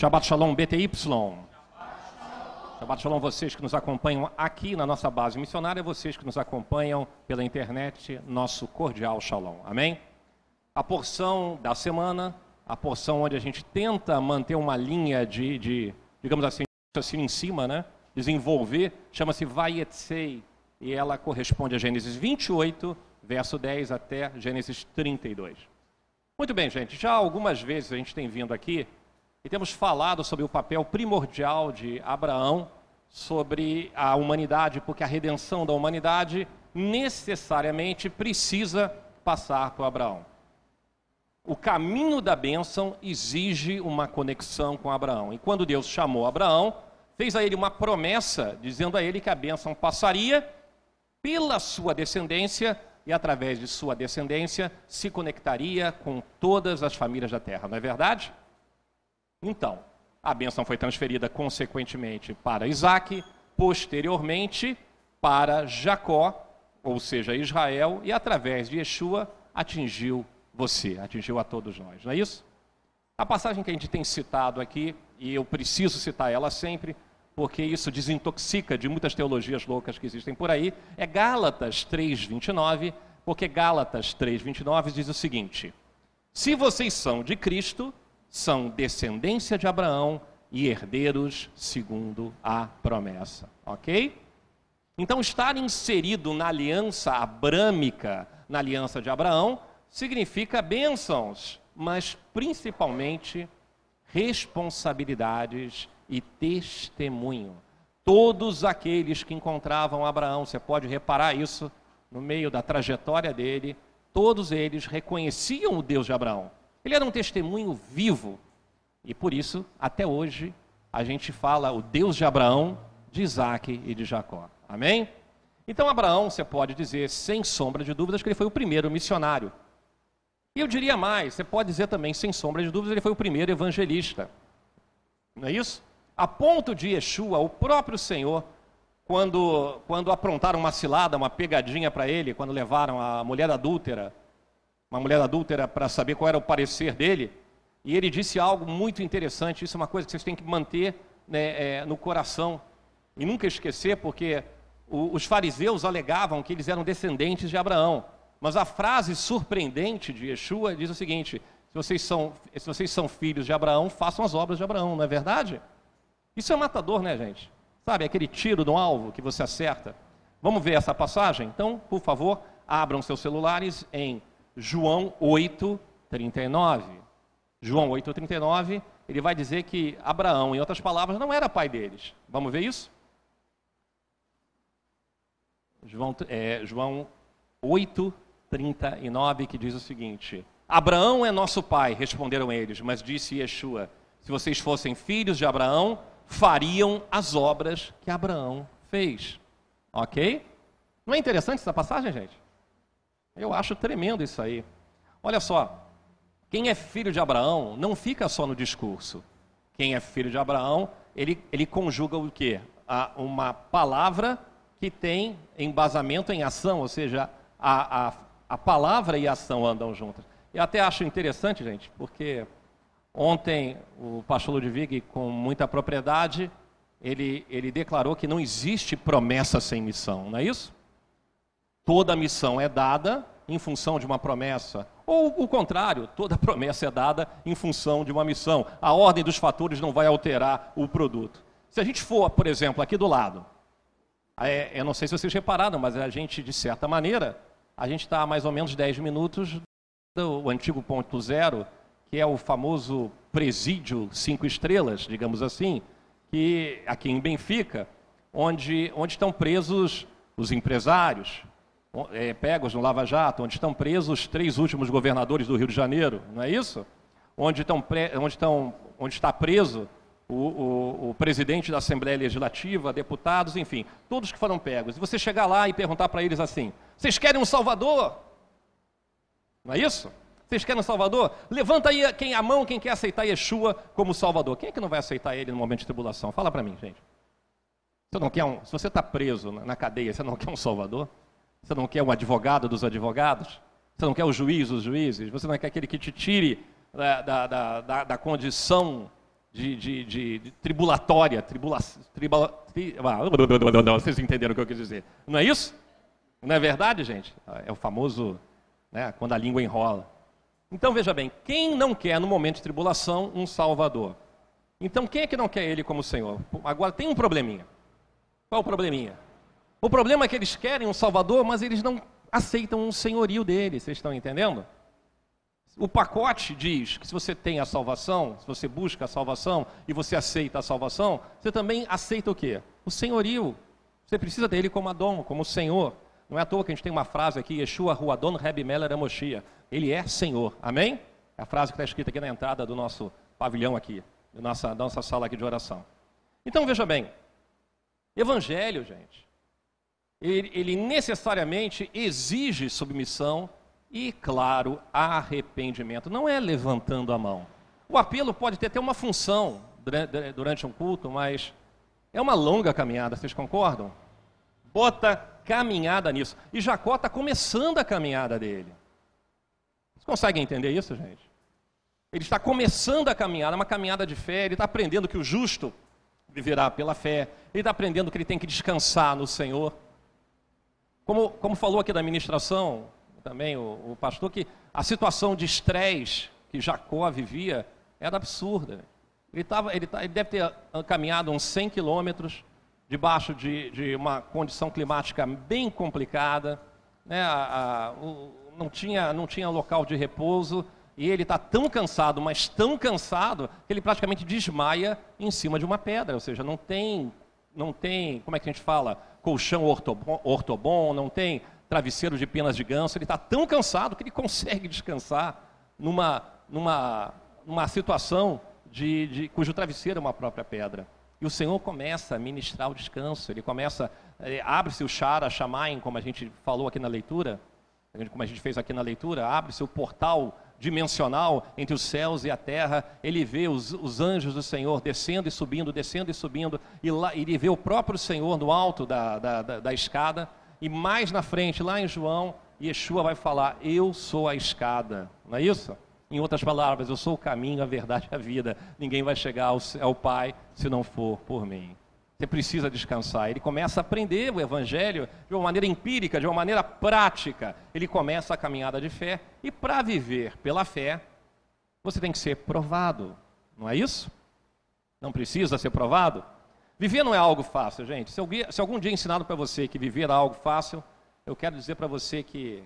Shabbat Shalom BTY. Shabbat Shalom vocês que nos acompanham aqui na nossa base missionária, vocês que nos acompanham pela internet, nosso cordial Shalom. Amém? A porção da semana, a porção onde a gente tenta manter uma linha de, de digamos assim, assim em cima, né? Desenvolver, chama-se Vayetsei, e ela corresponde a Gênesis 28, verso 10 até Gênesis 32. Muito bem, gente, já algumas vezes a gente tem vindo aqui e temos falado sobre o papel primordial de Abraão sobre a humanidade, porque a redenção da humanidade necessariamente precisa passar por Abraão. O caminho da bênção exige uma conexão com Abraão. E quando Deus chamou Abraão, fez a ele uma promessa, dizendo a ele que a bênção passaria pela sua descendência e através de sua descendência se conectaria com todas as famílias da terra, não é verdade? Então, a bênção foi transferida consequentemente para Isaac, posteriormente para Jacó, ou seja, Israel, e através de Yeshua atingiu você, atingiu a todos nós, não é isso? A passagem que a gente tem citado aqui, e eu preciso citar ela sempre, porque isso desintoxica de muitas teologias loucas que existem por aí, é Gálatas 3:29, porque Gálatas 3:29 diz o seguinte: Se vocês são de Cristo, são descendência de Abraão e herdeiros segundo a promessa. Ok? Então, estar inserido na aliança abrâmica, na aliança de Abraão, significa bênçãos, mas principalmente responsabilidades e testemunho. Todos aqueles que encontravam Abraão, você pode reparar isso no meio da trajetória dele, todos eles reconheciam o Deus de Abraão. Ele era um testemunho vivo. E por isso, até hoje, a gente fala o Deus de Abraão, de Isaac e de Jacó. Amém? Então, Abraão, você pode dizer, sem sombra de dúvidas, que ele foi o primeiro missionário. E eu diria mais, você pode dizer também, sem sombra de dúvidas, ele foi o primeiro evangelista. Não é isso? A ponto de Yeshua, o próprio Senhor, quando, quando aprontaram uma cilada, uma pegadinha para ele, quando levaram a mulher adúltera uma mulher adúltera para saber qual era o parecer dele, e ele disse algo muito interessante. Isso é uma coisa que vocês têm que manter né, é, no coração e nunca esquecer, porque o, os fariseus alegavam que eles eram descendentes de Abraão. Mas a frase surpreendente de Yeshua diz o seguinte: se vocês são, se vocês são filhos de Abraão, façam as obras de Abraão, não é verdade? Isso é matador, né, gente? Sabe, aquele tiro no alvo que você acerta. Vamos ver essa passagem? Então, por favor, abram seus celulares em João 8, 39. João 8, 39, ele vai dizer que Abraão, em outras palavras, não era pai deles. Vamos ver isso? João, é, João 8, 39, que diz o seguinte: Abraão é nosso pai, responderam eles, mas disse Yeshua: se vocês fossem filhos de Abraão, fariam as obras que Abraão fez. Ok? Não é interessante essa passagem, gente? Eu acho tremendo isso aí. Olha só, quem é filho de Abraão não fica só no discurso. Quem é filho de Abraão, ele, ele conjuga o quê? A, uma palavra que tem embasamento em ação, ou seja, a, a, a palavra e a ação andam juntas. E até acho interessante, gente, porque ontem o pastor Ludwig, com muita propriedade, ele, ele declarou que não existe promessa sem missão, não é isso? Toda missão é dada em função de uma promessa. Ou o contrário, toda promessa é dada em função de uma missão. A ordem dos fatores não vai alterar o produto. Se a gente for, por exemplo, aqui do lado, é, eu não sei se vocês repararam, mas a gente, de certa maneira, a gente está a mais ou menos 10 minutos do antigo ponto zero, que é o famoso presídio cinco estrelas, digamos assim, que aqui em Benfica, onde, onde estão presos os empresários, é, pegos no Lava Jato, onde estão presos os três últimos governadores do Rio de Janeiro, não é isso? Onde, estão pre... onde, estão... onde está preso o, o, o, presidente da Assembleia Legislativa, deputados, enfim, todos que foram pegos. E você chegar lá e perguntar para eles assim: vocês querem um Salvador? Não é isso? Vocês querem um Salvador? Levanta aí quem, a mão quem quer aceitar Yeshua como Salvador. Quem é que não vai aceitar ele no momento de tribulação? Fala para mim, gente. Você não quer um, se você está preso na cadeia, você não quer um Salvador? Você não quer um advogado dos advogados? Você não quer o juiz dos juízes? Você não quer aquele que te tire da, da, da, da condição de, de, de, de tribulatória, tribula, tribula, tri, ah, vocês entenderam o que eu quis dizer. Não é isso? Não é verdade, gente? É o famoso, né, quando a língua enrola. Então veja bem, quem não quer no momento de tribulação um Salvador? Então quem é que não quer Ele como Senhor? Agora tem um probleminha. Qual o probleminha? O problema é que eles querem um Salvador, mas eles não aceitam um senhorio dele. Vocês estão entendendo? O pacote diz que se você tem a salvação, se você busca a salvação e você aceita a salvação, você também aceita o quê? O senhorio. Você precisa dele como Adão, como Senhor. Não é à toa que a gente tem uma frase aqui, Yeshua Ruadon Reb Meller Amoshia. Ele é Senhor. Amém? É a frase que está escrita aqui na entrada do nosso pavilhão aqui, da nossa, da nossa sala aqui de oração. Então veja bem, Evangelho, gente, ele, ele necessariamente exige submissão e, claro, arrependimento. Não é levantando a mão. O apelo pode ter até uma função durante um culto, mas é uma longa caminhada, vocês concordam? Bota caminhada nisso. E Jacó está começando a caminhada dele. Vocês conseguem entender isso, gente? Ele está começando a caminhada, uma caminhada de fé, ele está aprendendo que o justo viverá pela fé, ele está aprendendo que ele tem que descansar no Senhor. Como, como falou aqui da ministração, também o, o pastor, que a situação de estresse que Jacó vivia era absurda. Ele, tava, ele, ele deve ter caminhado uns 100 quilômetros debaixo de, de, uma condição climática bem complicada, né? a, a, o, não, tinha, não tinha local de repouso, e ele está tão cansado, mas tão cansado, que ele praticamente desmaia em cima de uma pedra, ou seja, não tem, não tem como é que a gente fala, colchão ortobon, ortobon não tem travesseiro de penas de ganso, ele está tão cansado que ele consegue descansar numa, numa, numa situação de, de, cujo travesseiro é uma própria pedra. E o Senhor começa a ministrar o descanso, ele começa, eh, abre-se o Shara Shamaim, como a gente falou aqui na leitura, como a gente fez aqui na leitura, abre-se o portal dimensional entre os céus e a terra, ele vê os, os, anjos do Senhor descendo e subindo, descendo e subindo, e lá, ele vê o próprio Senhor no alto da, da, da, da escada, e mais na frente, lá em João, Yeshua vai falar: Eu sou a escada. Não é isso? Em outras palavras, eu sou o caminho, a verdade e a vida. Ninguém vai chegar ao, ao Pai se não for por mim. Você precisa descansar. Ele começa a aprender o Evangelho de uma maneira empírica, de uma maneira prática. Ele começa a caminhada de fé. E para viver pela fé, você tem que ser provado. Não é isso? Não precisa ser provado? Viver não é algo fácil, gente. Se, alguém, se algum dia ensinado para você que viver é algo fácil, eu quero dizer para você que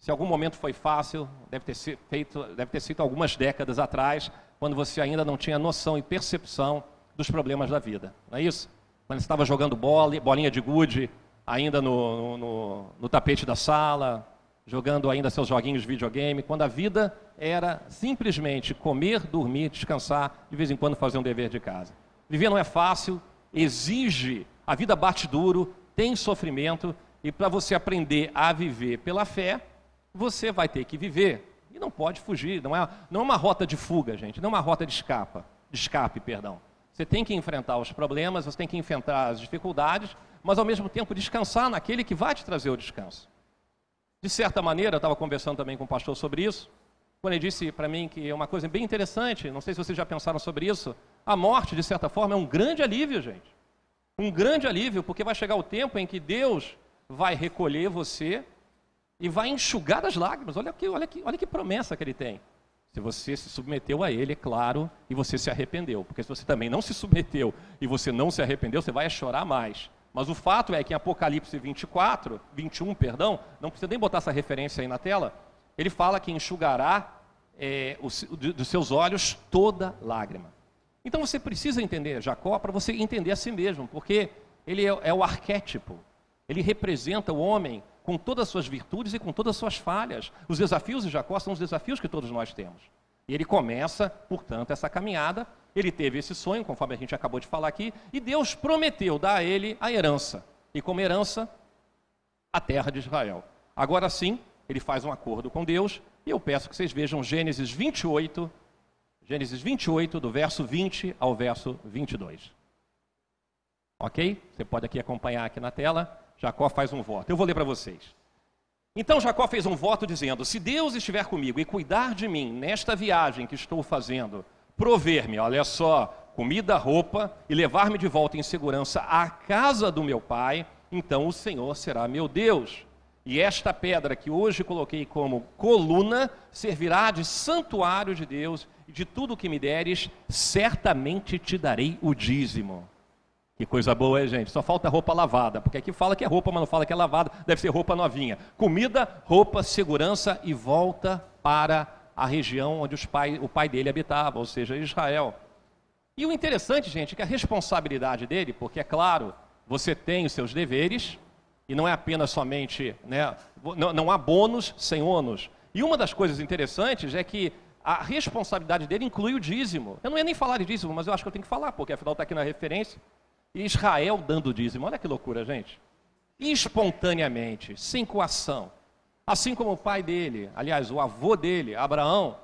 se algum momento foi fácil, deve ter, feito, deve ter sido algumas décadas atrás, quando você ainda não tinha noção e percepção dos problemas da vida. Não é isso? Quando estava jogando bola, bolinha de gude, ainda no, no, no tapete da sala, jogando ainda seus joguinhos de videogame, quando a vida era simplesmente comer, dormir, descansar, de vez em quando fazer um dever de casa. Viver não é fácil, exige, a vida bate duro, tem sofrimento, e para você aprender a viver pela fé, você vai ter que viver. E não pode fugir, não é, não é uma rota de fuga, gente, não é uma rota de, escapa, de escape. Perdão. Você tem que enfrentar os problemas, você tem que enfrentar as dificuldades, mas ao mesmo tempo descansar naquele que vai te trazer o descanso. De certa maneira, eu estava conversando também com o pastor sobre isso, quando ele disse para mim que é uma coisa bem interessante, não sei se vocês já pensaram sobre isso, a morte, de certa forma, é um grande alívio, gente. Um grande alívio, porque vai chegar o tempo em que Deus vai recolher você e vai enxugar as lágrimas. Olha que, olha que, olha que promessa que ele tem. Se você se submeteu a ele, é claro, e você se arrependeu. Porque se você também não se submeteu e você não se arrependeu, você vai chorar mais. Mas o fato é que em Apocalipse 24, 21, perdão, não precisa nem botar essa referência aí na tela, ele fala que enxugará é, os, dos seus olhos toda lágrima. Então você precisa entender Jacó para você entender a si mesmo, porque ele é, é o arquétipo, ele representa o homem com todas as suas virtudes e com todas as suas falhas. Os desafios de Jacó são os desafios que todos nós temos. E ele começa, portanto, essa caminhada. Ele teve esse sonho, conforme a gente acabou de falar aqui, e Deus prometeu dar a ele a herança. E como herança, a terra de Israel. Agora sim, ele faz um acordo com Deus, e eu peço que vocês vejam Gênesis 28, Gênesis 28, do verso 20 ao verso 22. Ok? Você pode aqui acompanhar aqui na tela. Jacó faz um voto. Eu vou ler para vocês. Então Jacó fez um voto dizendo: Se Deus estiver comigo e cuidar de mim nesta viagem que estou fazendo prover-me, olha só, comida, roupa e levar-me de volta em segurança à casa do meu pai, então o Senhor será meu Deus. E esta pedra que hoje coloquei como coluna servirá de santuário de Deus, e de tudo que me deres, certamente te darei o dízimo. Que coisa boa, hein, gente? Só falta roupa lavada, porque aqui fala que é roupa, mas não fala que é lavada, deve ser roupa novinha. Comida, roupa, segurança e volta para a região onde pai, o pai dele habitava, ou seja, Israel. E o interessante, gente, é que a responsabilidade dele, porque é claro, você tem os seus deveres, e não é apenas somente, né, não, não há bônus sem ônus. E uma das coisas interessantes é que a responsabilidade dele inclui o dízimo. Eu não ia nem falar de dízimo, mas eu acho que eu tenho que falar, porque afinal está aqui na referência. Israel dando dízimo. Olha que loucura, gente. Espontaneamente, sem coação. Assim como o pai dele, aliás, o avô dele, Abraão,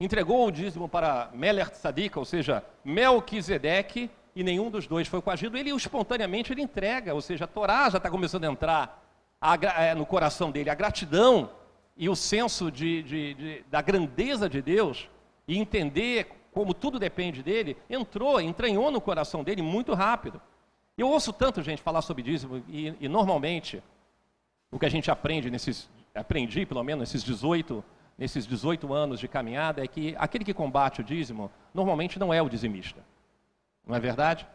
entregou o dízimo para Meler Tzadik, ou seja, Melquisedeque, e nenhum dos dois foi coagido, ele espontaneamente ele entrega, ou seja, a Torá já está começando a entrar a, no coração dele, a gratidão e o senso de, de, de, da grandeza de Deus, e entender como tudo depende dele, entrou, entranhou no coração dele muito rápido. Eu ouço tanto gente falar sobre dízimo e, e normalmente o que a gente aprende nesses, aprendi pelo menos nesses 18, nesses 18 anos de caminhada é que aquele que combate o dízimo normalmente não é o dizimista. Não é verdade?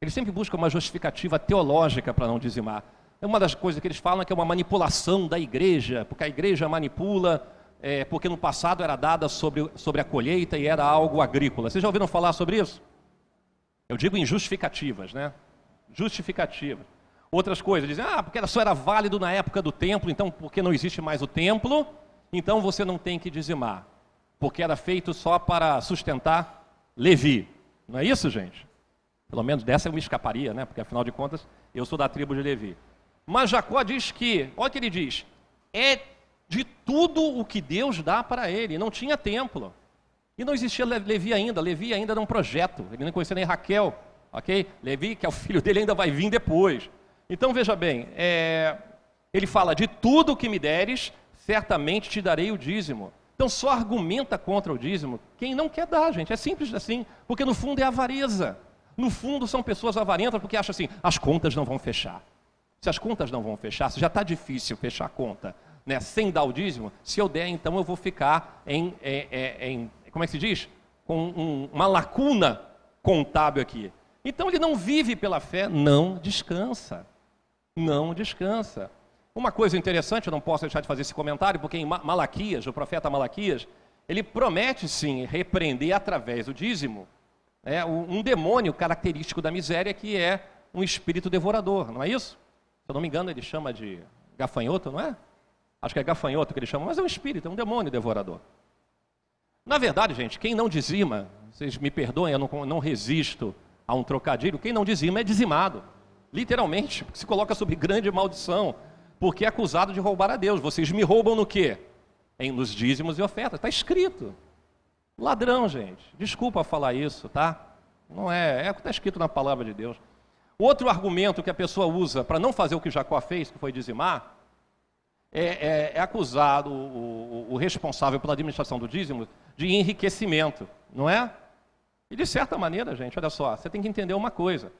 Ele sempre busca uma justificativa teológica para não dizimar. É uma das coisas que eles falam é que é uma manipulação da igreja, porque a igreja manipula é, porque no passado era dada sobre, sobre a colheita e era algo agrícola. Vocês já ouviram falar sobre isso? Eu digo em justificativas, né? Justificativas. Outras coisas, dizem, ah, porque só era válido na época do templo, então porque não existe mais o templo, então você não tem que dizimar. Porque era feito só para sustentar Levi. Não é isso, gente? Pelo menos dessa eu me escaparia, né? Porque afinal de contas, eu sou da tribo de Levi. Mas Jacó diz que, olha o que ele diz, é de tudo o que Deus dá para ele. Não tinha templo. E não existia Levi ainda. Levi ainda era um projeto. Ele não conhecia nem Raquel. Ok? Levi, que é o filho dele, ainda vai vir depois. Então veja bem, é... ele fala: de tudo o que me deres, certamente te darei o dízimo. Então só argumenta contra o dízimo quem não quer dar, gente. É simples assim, porque no fundo é avareza. No fundo são pessoas avarentas porque acham assim: as contas não vão fechar. Se as contas não vão fechar, se já está difícil fechar a conta, né, sem dar o dízimo, se eu der, então eu vou ficar em, em, em como é que se diz? Com um, uma lacuna contábil aqui. Então ele não vive pela fé, não descansa. Não descansa. Uma coisa interessante, eu não posso deixar de fazer esse comentário, porque em Malaquias, o profeta Malaquias, ele promete sim repreender através do dízimo é, um demônio característico da miséria que é um espírito devorador, não é isso? Se eu não me engano, ele chama de gafanhoto, não é? Acho que é gafanhoto que ele chama, mas é um espírito, é um demônio devorador. Na verdade, gente, quem não dizima, vocês me perdoem, eu não, não resisto a um trocadilho, quem não dizima é dizimado. Literalmente, se coloca sob grande maldição, porque é acusado de roubar a Deus. Vocês me roubam no quê? Em, nos dízimos e ofertas. Está escrito. Ladrão, gente. Desculpa falar isso, tá? Não é, é o que está escrito na palavra de Deus. Outro argumento que a pessoa usa para não fazer o que Jacó fez, que foi dizimar, é, é, é acusado o, o, o, responsável pela administração do dízimo de enriquecimento, não é? E de certa maneira, gente, olha só, você tem que entender uma coisa.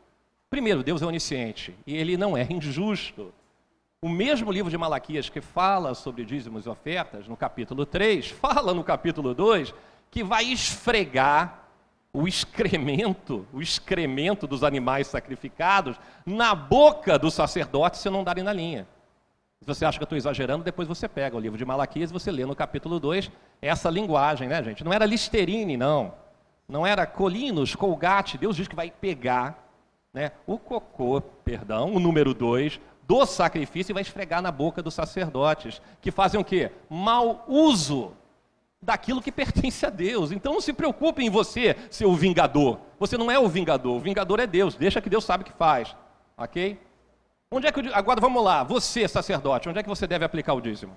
Primeiro, Deus é onisciente e ele não é injusto. O mesmo livro de Malaquias que fala sobre dízimos e ofertas, no capítulo 3, fala no capítulo 2 que vai esfregar o excremento, o excremento dos animais sacrificados na boca do sacerdote se não darem na linha. Se você acha que eu estou exagerando, depois você pega o livro de Malaquias e você lê no capítulo 2 essa linguagem, né, gente? Não era Listerine, não. Não era Colinos, Colgate. Deus diz que vai pegar né, o cocô, perdão, o número 2, do sacrifício e vai esfregar na boca dos sacerdotes, que fazem o quê? Mau uso daquilo que pertence a Deus. Então não se preocupe em você ser o vingador. Você não é o vingador, o vingador é Deus. Deixa que Deus sabe o que faz. Ok? Onde é que eu, agora vamos lá, você sacerdote, onde é que você deve aplicar o dízimo?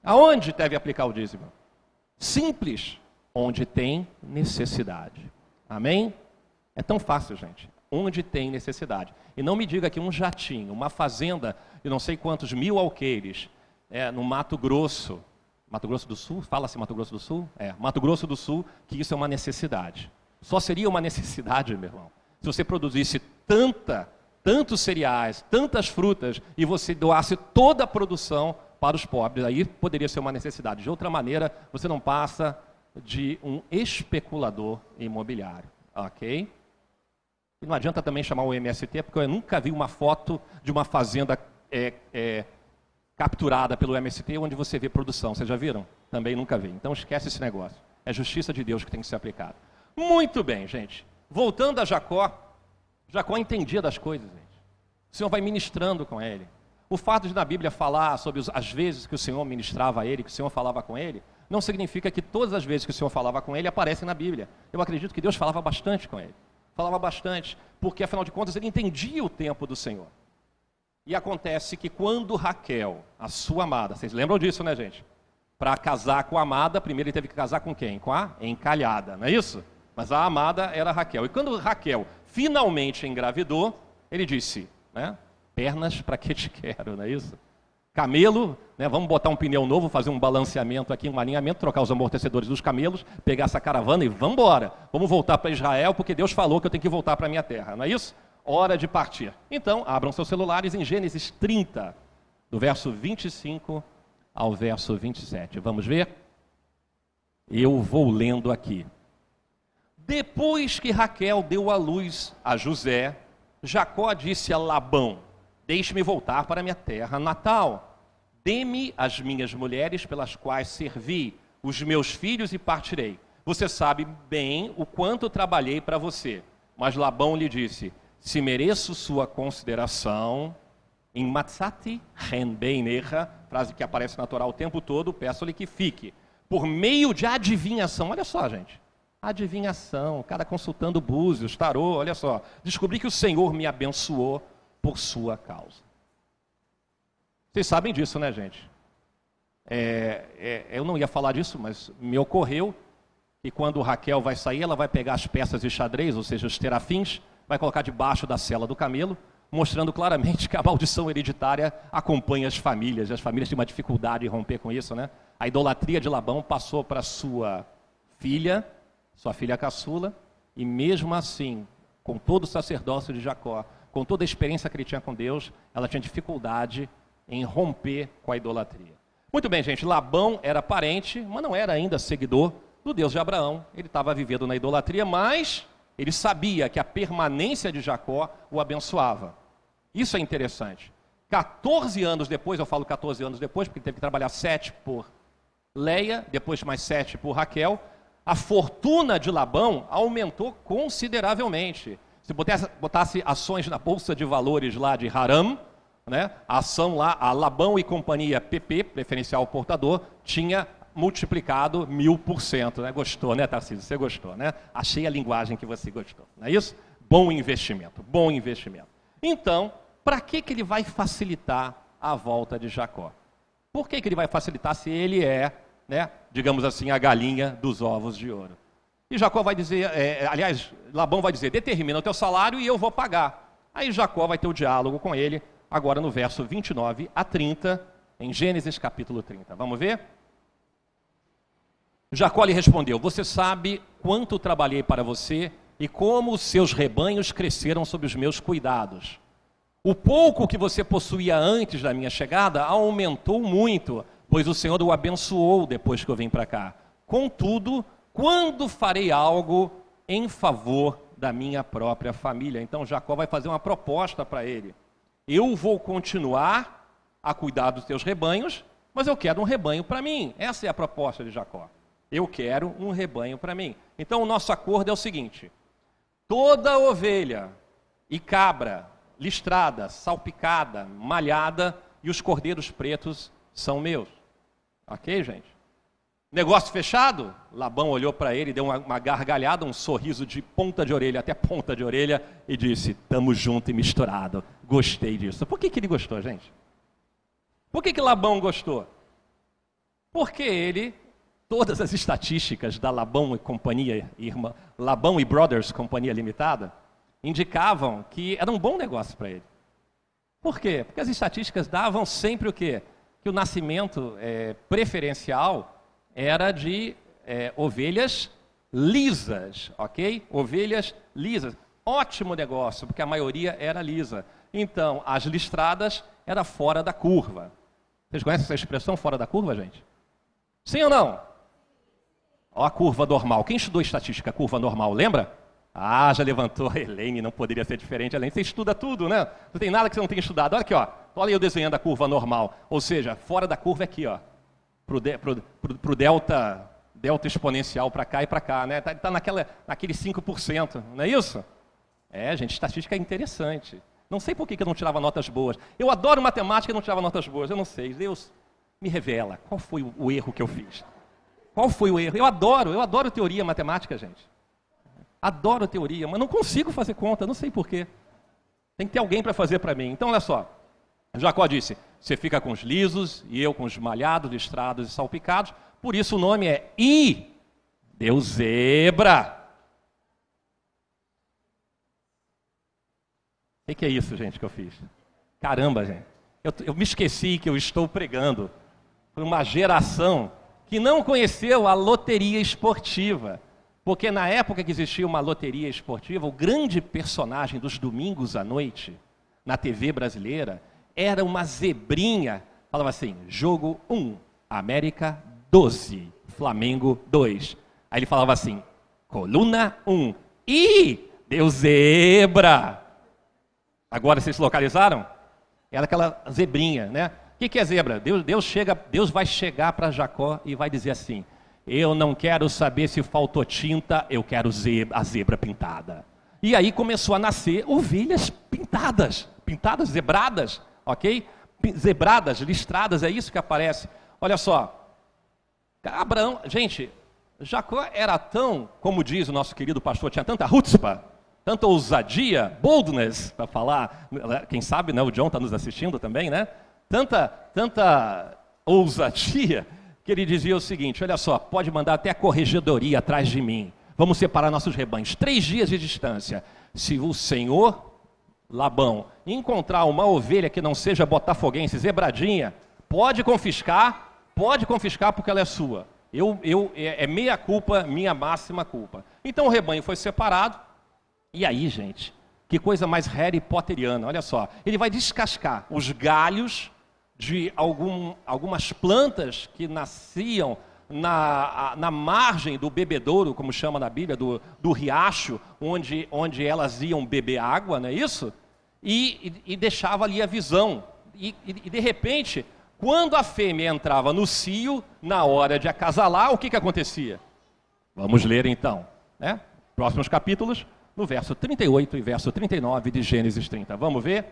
Aonde deve aplicar o dízimo? Simples, onde tem necessidade. Amém? É tão fácil, gente. Onde tem necessidade. E não me diga que um jatinho, uma fazenda de não sei quantos mil alqueires, é, no Mato Grosso, Mato Grosso do Sul, fala-se Mato Grosso do Sul? É, Mato Grosso do Sul, que isso é uma necessidade. Só seria uma necessidade, meu irmão, se você produzisse tanta, tantos cereais, tantas frutas e você doasse toda a produção para os pobres. Aí poderia ser uma necessidade. De outra maneira, você não passa de um especulador imobiliário, ok? E não adianta também chamar o MST, porque eu nunca vi uma foto de uma fazenda é, é, capturada pelo MST onde você vê produção. Vocês já viram? Também nunca vi. Então esquece esse negócio. É justiça de Deus que tem que ser aplicada. Muito bem, gente. Voltando a Jacó, Jacó entendia das coisas, gente. O Senhor vai ministrando com ele. O fato de na Bíblia falar sobre as vezes que o Senhor ministrava a ele, que o Senhor falava com ele, não significa que todas as vezes que o Senhor falava com ele aparecem na Bíblia. Eu acredito que Deus falava bastante com ele. Falava bastante, porque afinal de contas ele entendia o tempo do Senhor. E acontece que quando Raquel, a sua amada, vocês lembram disso, né, gente? Para casar com a amada, primeiro ele teve que casar com quem? Com a encalhada, não é isso? Mas a amada era Raquel. E quando Raquel finalmente engravidou, ele disse, né? Pernas para que te quero, não é isso? Camelo, né? Vamos botar um pneu novo, fazer um balanceamento aqui, um alinhamento, trocar os amortecedores dos camelos, pegar essa caravana e vamos embora. Vamos voltar para Israel, porque Deus falou que eu tenho que voltar para a minha terra, não é isso? hora de partir. Então, abram seus celulares em Gênesis 30, do verso 25 ao verso 27. Vamos ver? Eu vou lendo aqui. Depois que Raquel deu à luz a José, Jacó disse a Labão: Deixe-me voltar para minha terra natal. Dê-me as minhas mulheres pelas quais servi, os meus filhos e partirei. Você sabe bem o quanto trabalhei para você. Mas Labão lhe disse: se mereço sua consideração, em matzati ren beinecha, frase que aparece natural o tempo todo, peço-lhe que fique. Por meio de adivinhação, olha só, gente. Adivinhação, cada consultando búzios, tarô, olha só. Descobri que o Senhor me abençoou por sua causa. Vocês sabem disso, né, gente? É, é, eu não ia falar disso, mas me ocorreu que quando Raquel vai sair, ela vai pegar as peças de xadrez, ou seja, os terafins, vai colocar debaixo da cela do camelo, mostrando claramente que a maldição hereditária acompanha as famílias. As famílias têm uma dificuldade em romper com isso, né? A idolatria de Labão passou para sua filha, sua filha caçula, e mesmo assim, com todo o sacerdócio de Jacó, com toda a experiência que ele tinha com Deus, ela tinha dificuldade em romper com a idolatria. Muito bem, gente, Labão era parente, mas não era ainda seguidor do Deus de Abraão. Ele estava vivendo na idolatria, mas ele sabia que a permanência de Jacó o abençoava. Isso é interessante. 14 anos depois, eu falo 14 anos depois, porque teve que trabalhar sete por Leia, depois mais sete por Raquel, a fortuna de Labão aumentou consideravelmente. Se botasse, botasse ações na bolsa de valores lá de Haram, né, a ação lá, a Labão e companhia PP, preferencial portador, tinha multiplicado mil por cento. Né? Gostou, né, Tarcísio? Você gostou, né? Achei a linguagem que você gostou. Não é isso? Bom investimento, bom investimento. Então, para que, que ele vai facilitar a volta de Jacó? Por que, que ele vai facilitar se ele é, né, digamos assim, a galinha dos ovos de ouro? E Jacó vai dizer, é, é aliás, Labão vai dizer: determina o teu salário e eu vou pagar. Aí Jacó vai ter o diálogo com ele, agora no verso 29 a 30, em Gênesis capítulo 30. Vamos ver? Jacó lhe respondeu: Você sabe quanto trabalhei para você e como os seus rebanhos cresceram sob os meus cuidados. O pouco que você possuía antes da minha chegada aumentou muito, pois o Senhor o abençoou depois que eu vim para cá. Contudo, quando farei algo em favor da minha própria família? Então Jacó vai fazer uma proposta para ele. Eu vou continuar a cuidar dos teus rebanhos, mas eu quero um rebanho para mim. Essa é a proposta de Jacó. Eu quero um rebanho para mim. Então o nosso acordo é o seguinte: toda ovelha e cabra listrada, salpicada, malhada e os cordeiros pretos são meus. Ok, gente? Negócio fechado? Labão olhou para ele, deu uma, gargalhada, um sorriso de ponta de orelha até ponta de orelha e disse: Tamo junto e misturado. Gostei disso. Por que, que ele gostou, gente? Por que, que Labão gostou? Porque ele todas as estatísticas da Labão e Companhia, irmã, Labão e Brothers Companhia Limitada, indicavam que era um bom negócio para ele. Por quê? Porque as estatísticas davam sempre o quê? Que o nascimento é, preferencial era de é, ovelhas lisas, ok? Ovelhas lisas. Ótimo negócio, porque a maioria era lisa. Então, as listradas era fora da curva. Vocês conhecem essa expressão fora da curva, gente? Sim ou não? Ó a curva normal. Quem estudou estatística, curva normal, lembra? Ah, já levantou. A Helene não poderia ser diferente. Helene, você estuda tudo, né? Não tem nada que você não tenha estudado. Olha aqui, ó. Olha eu desenhando a curva normal. Ou seja, fora da curva é aqui, ó. Pro, de, pro, pro, pro delta, delta exponencial para cá e para cá, né? Está tá naquela, naquele 5%, não é isso? É, gente, estatística é interessante. Não sei por que eu não tirava notas boas. Eu adoro matemática e não tirava notas boas. Eu não sei. Deus me revela qual foi o erro que eu fiz. Qual foi o erro? Eu adoro, eu adoro teoria matemática, gente. Adoro teoria, mas não consigo fazer conta, não sei porquê. Tem que ter alguém para fazer para mim. Então, olha só. Jacó disse: Você fica com os lisos e eu com os malhados, listrados e salpicados. Por isso o nome é I. Deu zebra. O que é isso, gente, que eu fiz? Caramba, gente. Eu, eu me esqueci que eu estou pregando para uma geração que não conheceu a loteria esportiva. Porque na época que existia uma loteria esportiva, o grande personagem dos domingos à noite, na TV brasileira, era uma zebrinha. Falava assim: jogo 1, América 12, Flamengo 2. Aí ele falava assim: coluna 1. Ih, deu zebra! Agora vocês localizaram? Era aquela zebrinha, né? O que, que é zebra? Deus, Deus, chega, Deus vai chegar para Jacó e vai dizer assim: Eu não quero saber se faltou tinta, eu quero zebra, a zebra pintada. E aí começou a nascer ovelhas pintadas, pintadas, zebradas, ok? Zebradas, listradas, é isso que aparece. Olha só, Abraão, gente, Jacó era tão, como diz o nosso querido pastor, tinha tanta chutzpah, tanta ousadia, boldness, para falar, quem sabe, né, o John está nos assistindo também, né? Tanta, tanta ousadia, que ele dizia o seguinte: olha só, pode mandar até a corregedoria atrás de mim, vamos separar nossos rebanhos, três dias de distância. Se o Senhor, Labão, encontrar uma ovelha que não seja botafoguense, zebradinha, pode confiscar, pode confiscar porque ela é sua. Eu, eu, é, é meia culpa, minha máxima culpa. Então o rebanho foi separado, e aí, gente, que coisa mais Harry Potteriana, olha só. Ele vai descascar os galhos de algum, algumas plantas que nasciam na, na margem do bebedouro, como chama na Bíblia, do, do riacho, onde, onde elas iam beber água, não é isso? E, e, e deixava ali a visão. E, e, de repente, quando a fêmea entrava no cio, na hora de acasalar, o que, que acontecia? Vamos ler então. Né? Próximos capítulos, no verso 38 e verso 39 de Gênesis 30. Vamos ver?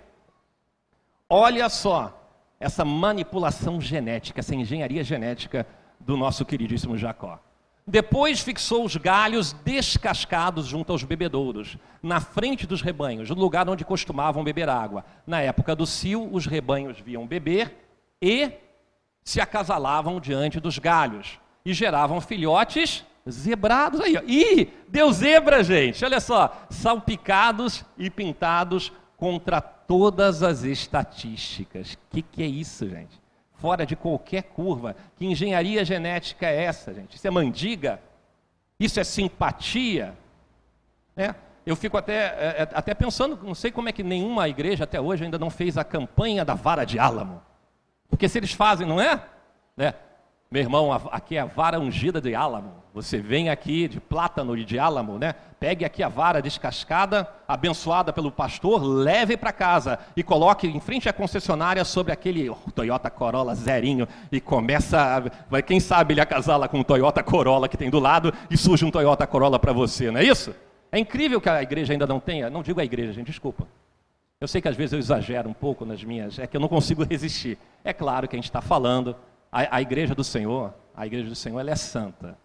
Olha só essa manipulação genética, essa engenharia genética do nosso queridíssimo Jacó. Depois fixou os galhos descascados junto aos bebedouros, na frente dos rebanhos, no lugar onde costumavam beber água. Na época do cio, os rebanhos viam beber e se acasalavam diante dos galhos e geravam filhotes zebrados aí. Ó. Ih, deu zebra, gente. Olha só, salpicados e pintados contra todas as estatísticas. O que, que é isso, gente? Fora de qualquer curva. Que engenharia genética é essa, gente? Isso é mandiga? Isso é simpatia? É. Eu fico até, é, é, até pensando, não sei como é que nenhuma igreja até hoje ainda não fez a campanha da vara de álamo. Porque se eles fazem, não é? é meu irmão, aqui é a vara ungida de álamo. Você vem aqui de plátano e de álamo, né? Pegue aqui a vara descascada, abençoada pelo pastor, leve para casa e coloque em frente à concessionária sobre aquele Toyota Corolla zerinho e começa, a, quem sabe ele acasala com o Toyota Corolla que tem do lado e surge um Toyota Corolla para você, não é isso? É incrível que a igreja ainda não tenha, não digo a igreja, gente, desculpa. Eu sei que às vezes eu exagero um pouco nas minhas, é que eu não consigo resistir. É claro que a gente está falando, a, a igreja do Senhor, a igreja do Senhor, ela é santa.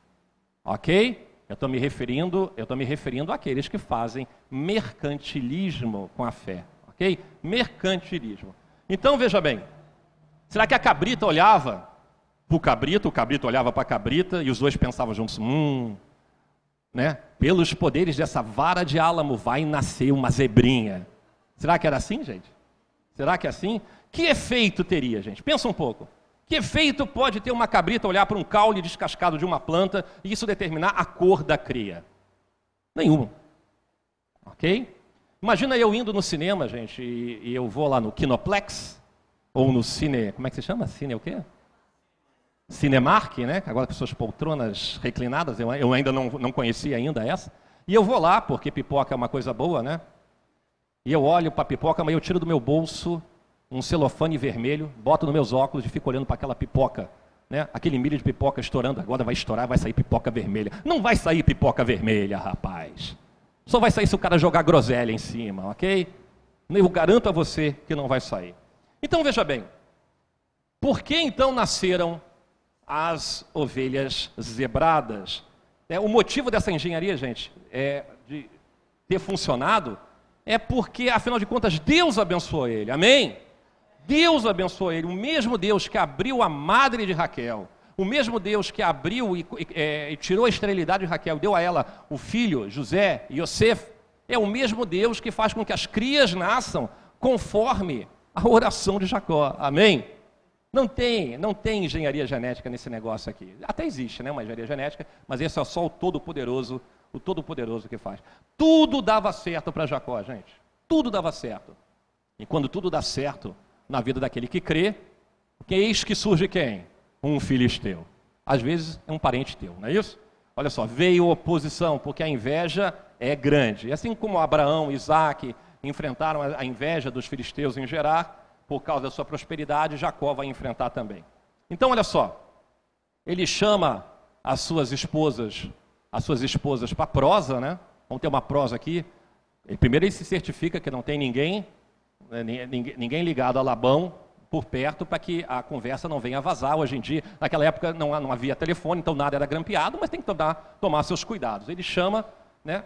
Ok? Eu estou me referindo, eu estou me referindo àqueles que fazem mercantilismo com a fé. Ok? Mercantilismo. Então veja bem, será que a cabrita olhava para o cabrito, o cabrito olhava para a cabrita e os dois pensavam juntos, hum, né? Pelos poderes dessa vara de álamo vai nascer uma zebrinha. Será que era assim, gente? Será que é assim? Que efeito teria, gente? Pensa um pouco. Que efeito pode ter uma cabrita olhar para um caule descascado de uma planta e isso determinar a cor da cria? Nenhum. Ok? Imagina eu indo no cinema, gente, e, e, eu vou lá no Kinoplex, ou no Cine. Como é que se chama? Cine o quê? Cinemark, né? Agora com suas poltronas reclinadas, eu, eu ainda não, não conhecia ainda essa. E eu vou lá, porque pipoca é uma coisa boa, né? E eu olho para a pipoca, mas eu tiro do meu bolso um celofane vermelho, boto nos meus óculos e fico olhando para aquela pipoca, né? Aquele milho de pipoca estourando, agora vai estourar, vai sair pipoca vermelha. Não vai sair pipoca vermelha, rapaz. Só vai sair se o cara jogar groselha em cima, ok? Eu garanto a você que não vai sair. Então veja bem, por que então nasceram as ovelhas zebradas? É, o motivo dessa engenharia, gente, é de ter funcionado, é porque, afinal de contas, Deus abençoou ele. Amém? Deus abençoou ele. O mesmo Deus que abriu a madre de Raquel, o mesmo Deus que abriu e, é, e tirou a esterilidade de Raquel, deu a ela o filho, José, Yosef, é o mesmo Deus que faz com que as crias nasçam conforme a oração de Jacó. Amém? Não tem, não tem engenharia genética nesse negócio aqui. Até existe, né, uma engenharia genética, mas esse é só o Todo-Poderoso, o Todo-Poderoso que faz. Tudo dava certo para Jacó, gente. Tudo dava certo. E quando tudo dá certo, na vida daquele que crê, que eis que surge quem? Um filisteu. Às vezes é um parente teu, não é isso? Olha só, veio oposição, porque a inveja é grande. E assim como Abraão e Isaac enfrentaram a inveja dos filisteus em Gerar, por causa da sua prosperidade, Jacó vai enfrentar também. Então, olha só, ele chama as suas esposas, as suas esposas para prosa, né? Vamos ter uma prosa aqui. Primeiro ele se certifica que não tem ninguém ninguém ligado a Labão por perto para que a conversa não venha vazar. Hoje em dia, naquela época não, não havia telefone, então nada era grampeado, mas tem que tomar, tomar seus cuidados. Ele chama, né,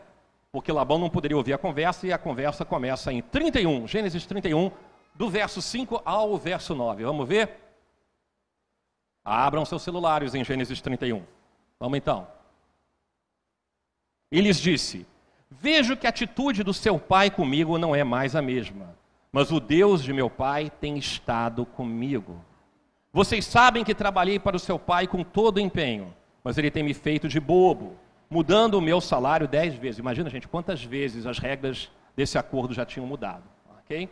porque Labão não poderia ouvir a conversa, e a conversa começa em 31, Gênesis 31, do verso 5 ao verso 9. Vamos ver? Abram seus celulares em Gênesis 31. Vamos então. E lhes disse: Vejo que a atitude do seu pai comigo não é mais a mesma mas o Deus de meu pai tem estado comigo. Vocês sabem que trabalhei para o seu pai com todo empenho, mas ele tem me feito de bobo, mudando o meu salário dez vezes. Imagina, gente, quantas vezes as regras desse acordo já tinham mudado. ok?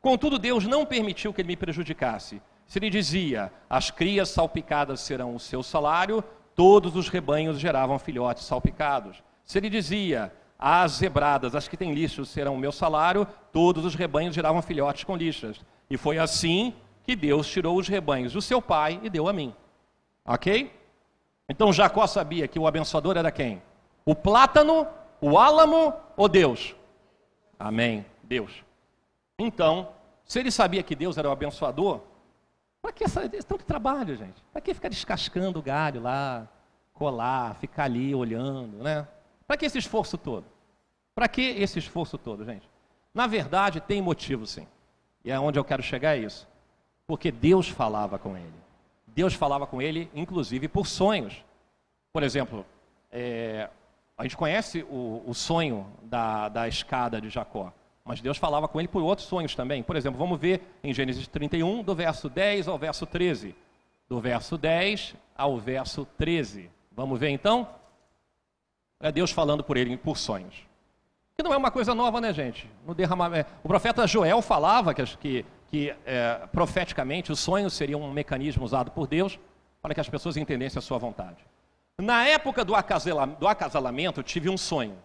Contudo, Deus não permitiu que ele me prejudicasse. Se ele dizia, as crias salpicadas serão o seu salário, todos os rebanhos geravam filhotes salpicados. Se ele dizia, as zebradas, as que têm lixos, serão o meu salário. Todos os rebanhos geravam filhotes com lixas. E foi assim que Deus tirou os rebanhos do seu pai e deu a mim. Ok? Então Jacó sabia que o abençoador era quem? O plátano, o álamo ou Deus? Amém. Deus. Então, se ele sabia que Deus era o abençoador, para que essa, esse tanto trabalho, gente? Para que ficar descascando o galho lá, colar, ficar ali olhando, né? Para que esse esforço todo? Para que esse esforço todo, gente? Na verdade, tem motivo sim. E é onde eu quero chegar é isso. Porque Deus falava com ele. Deus falava com ele, inclusive, por sonhos. Por exemplo, é, a gente conhece o, o sonho da, da escada de Jacó. Mas Deus falava com ele por outros sonhos também. Por exemplo, vamos ver em Gênesis 31, do verso 10 ao verso 13. Do verso 10 ao verso 13. Vamos ver então? É Deus falando por ele por sonhos. Que não é uma coisa nova, né, gente? No derramamento, o profeta Joel falava que, que, que é, profeticamente os sonhos seriam um mecanismo usado por Deus para que as pessoas entendessem a sua vontade. Na época do acasalamento, tive um sonho,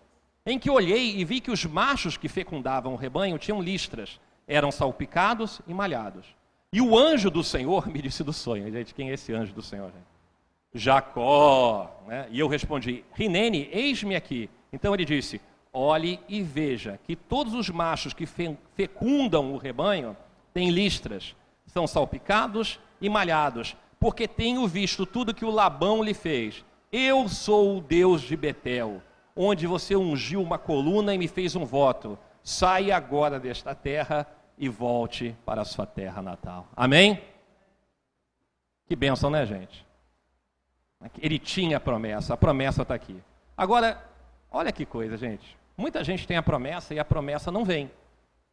em que olhei e vi que os machos que fecundavam o rebanho tinham listras, eram salpicados e malhados. E o anjo do Senhor me disse do sonho. Gente, quem é esse anjo do Senhor? Gente? Jacó. Né? E eu respondi: Rinene, eis-me aqui. Então ele disse: Olhe e veja que todos os machos que fecundam o rebanho têm listras, são salpicados e malhados, porque tenho visto tudo que o Labão lhe fez. Eu sou o Deus de Betel, onde você ungiu uma coluna e me fez um voto. Saia agora desta terra e volte para a sua terra natal. Amém? Que bênção, né, gente? Ele tinha a promessa, a promessa está aqui. Agora, olha que coisa, gente. Muita gente tem a promessa e a promessa não vem.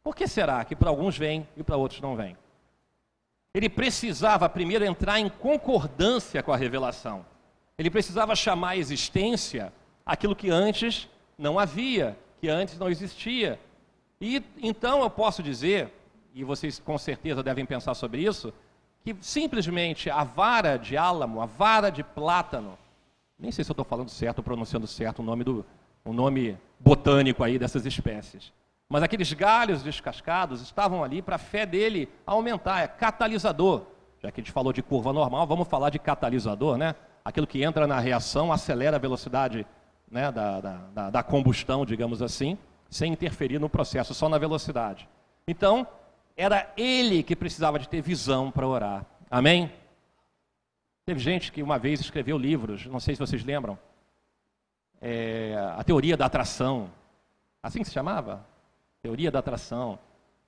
Por que será que para alguns vem e para outros não vem? ele precisava primeiro entrar em concordância com a revelação. Ele precisava chamar à existência aquilo que antes não havia, que antes não existia. E então eu posso dizer, e vocês com certeza devem pensar sobre isso, que simplesmente a vara de álamo, a vara de plátano, nem sei se eu estou falando certo, pronunciando certo o nome, do, o nome botânico aí dessas espécies. Mas aqueles galhos descascados estavam ali para a fé dele aumentar, é catalisador. Já que a gente falou de curva normal, vamos falar de catalisador, né? Aquilo que entra na reação acelera a velocidade né, da, da, da combustão, digamos assim, sem interferir no processo, só na velocidade. Então, era ele que precisava de ter visão para orar. Amém? Teve gente que uma vez escreveu livros, não sei se vocês lembram, é, a teoria da atração. Assim se chamava? Teoria da atração.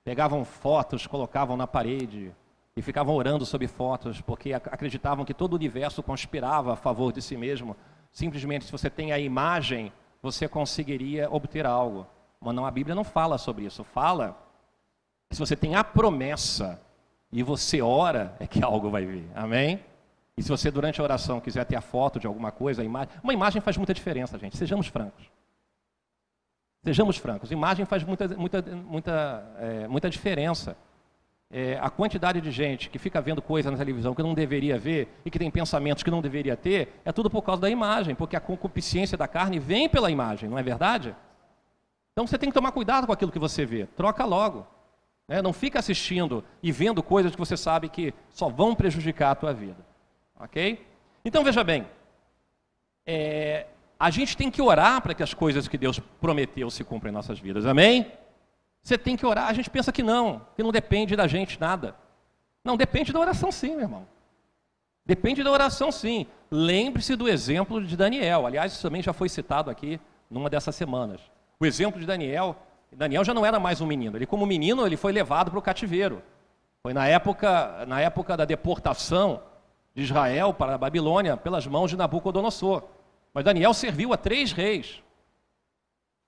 Pegavam fotos, colocavam na parede e ficavam orando sobre fotos, porque acreditavam que todo o universo conspirava a favor de si mesmo. Simplesmente, se você tem a imagem, você conseguiria obter algo. Mas não, a Bíblia não fala sobre isso. Fala se você tem a promessa e você ora, é que algo vai vir. Amém? E se você, durante a oração, quiser ter a foto de alguma coisa, a imagem. Uma imagem faz muita diferença, gente. Sejamos francos. Sejamos francos. Imagem faz muita, muita, muita, é, muita diferença. É, a quantidade de gente que fica vendo coisa na televisão que não deveria ver e que tem pensamentos que não deveria ter, é tudo por causa da imagem, porque a concupiscência da carne vem pela imagem, não é verdade? Então você tem que tomar cuidado com aquilo que você vê. Troca logo. Né? Não fica assistindo e vendo coisas que você sabe que só vão prejudicar a tua vida. Ok? Então veja bem. É, a gente tem que orar para que as coisas que Deus prometeu se cumpram em nossas vidas. Amém? Você tem que orar. A gente pensa que não, que não depende da gente nada. Não, depende da oração sim, meu irmão. Depende da oração sim. Lembre-se do exemplo de Daniel. Aliás, isso também já foi citado aqui numa dessas semanas. O exemplo de Daniel, Daniel já não era mais um menino. Ele, como menino, ele foi levado para o cativeiro. Foi na época, na época da deportação de Israel para a Babilônia pelas mãos de Nabucodonosor. Mas Daniel serviu a três reis.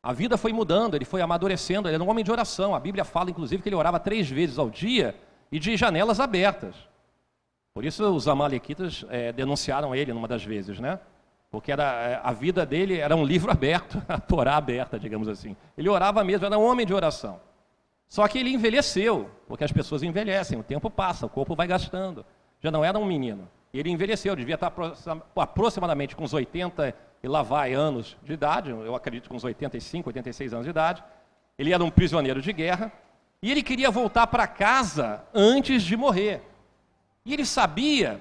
A vida foi mudando, ele foi amadurecendo, ele era um homem de oração. A Bíblia fala, inclusive, que ele orava três vezes ao dia e de janelas abertas. Por isso os amalequitas é, denunciaram ele numa das vezes, né? Porque era, é, a vida dele era um livro aberto, a Torá aberta, digamos assim. Ele orava mesmo, era um homem de oração. Só que ele envelheceu, porque as pessoas envelhecem, o tempo passa, o corpo vai gastando. Já não era um menino. Ele envelheceu, devia estar aproximadamente com uns 80 e lá vai anos de idade, eu acredito com uns 85, 86 anos de idade. Ele era um prisioneiro de guerra e ele queria voltar para casa antes de morrer. E ele sabia,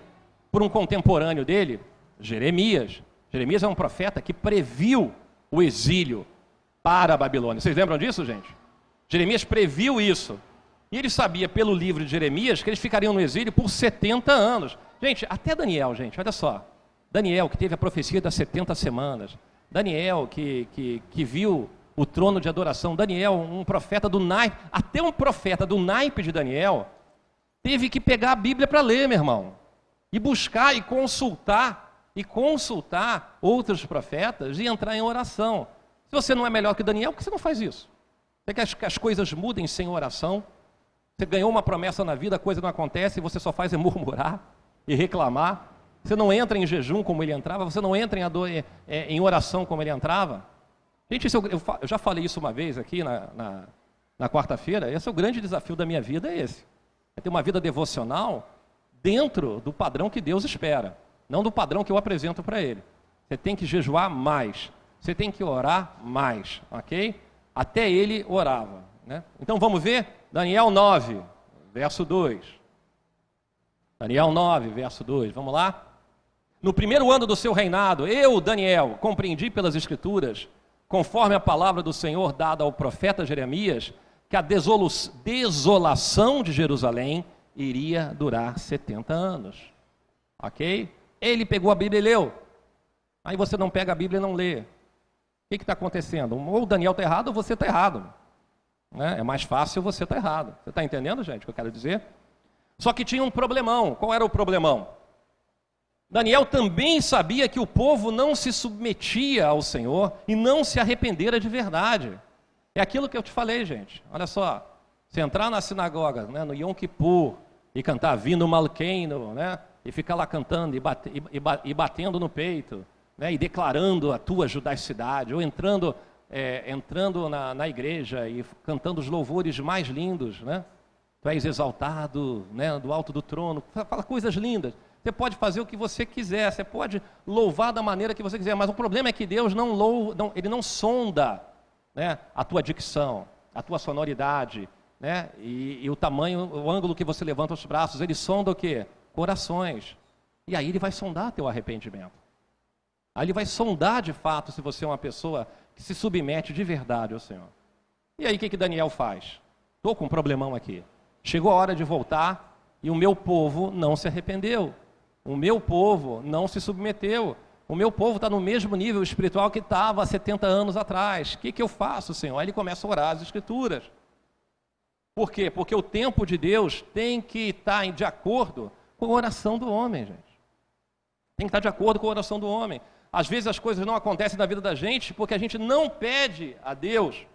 por um contemporâneo dele, Jeremias, Jeremias é um profeta que previu o exílio para a Babilônia. Vocês lembram disso, gente? Jeremias previu isso. E ele sabia pelo livro de Jeremias que eles ficariam no exílio por 70 anos. Gente, até Daniel, gente, olha só. Daniel, que teve a profecia das 70 semanas. Daniel, que, que, que viu o trono de adoração. Daniel, um profeta do naipe. Até um profeta do naipe de Daniel teve que pegar a Bíblia para ler, meu irmão. E buscar e consultar e consultar outros profetas e entrar em oração. Se você não é melhor que Daniel, por que você não faz isso? Você quer que as coisas mudem sem oração? Você ganhou uma promessa na vida, a coisa não acontece e você só faz é murmurar e reclamar. Você não entra em jejum como ele entrava, você não entra em, é, é, em oração como ele entrava. Gente, eu, eu, já falei isso uma vez aqui na, na, na quarta-feira. Esse é o grande desafio da minha vida, é esse. É ter uma vida devocional dentro do padrão que Deus espera não do padrão que eu apresento para ele. Você tem que jejuar mais, você tem que orar mais, ok? Até ele orava. Né? Então vamos ver Daniel 9, verso 2. Daniel 9, verso 2, vamos lá? No primeiro ano do seu reinado, eu, Daniel, compreendi pelas Escrituras, conforme a palavra do Senhor dada ao profeta Jeremias, que a desolação de Jerusalém iria durar 70 anos. Ok? Ele pegou a Bíblia e leu. Aí você não pega a Bíblia e não lê. O que está acontecendo? Ou o Daniel está errado ou você está errado. Né? É mais fácil você estar tá errado. Você está entendendo, gente, o que eu quero dizer? Só que tinha um problemão. Qual era o problemão? Daniel também sabia que o povo não se submetia ao Senhor e não se arrependera de verdade. É aquilo que eu te falei, gente. Olha só. Você entrar na sinagoga, né, no Yom Kippur, e cantar Vino Malqueino, né? E ficar lá cantando e, bate, e, e batendo no peito, né? E declarando a tua judaicidade, ou entrando, é, entrando na, na igreja e cantando os louvores mais lindos, né? Tu és exaltado, né? Do alto do trono, fala coisas lindas. Você pode fazer o que você quiser, você pode louvar da maneira que você quiser, mas o problema é que Deus não louva, não, ele não sonda né, a tua dicção, a tua sonoridade, né, e, e, o tamanho, o ângulo que você levanta os braços, ele sonda o quê? Corações. E aí ele vai sondar teu arrependimento. Aí ele vai sondar de fato se você é uma pessoa que se submete de verdade ao Senhor. E aí o que, que Daniel faz? Estou com um problemão aqui. Chegou a hora de voltar e o meu povo não se arrependeu. O meu povo não se submeteu. O meu povo está no mesmo nível espiritual que estava há 70 anos atrás. O que, que eu faço, Senhor? Aí ele começa a orar as Escrituras. Por quê? Porque o tempo de Deus tem que estar tá de acordo com a oração do homem, gente. Tem que estar de acordo com a oração do homem. Às vezes as coisas não acontecem na vida da gente porque a gente não pede a Deus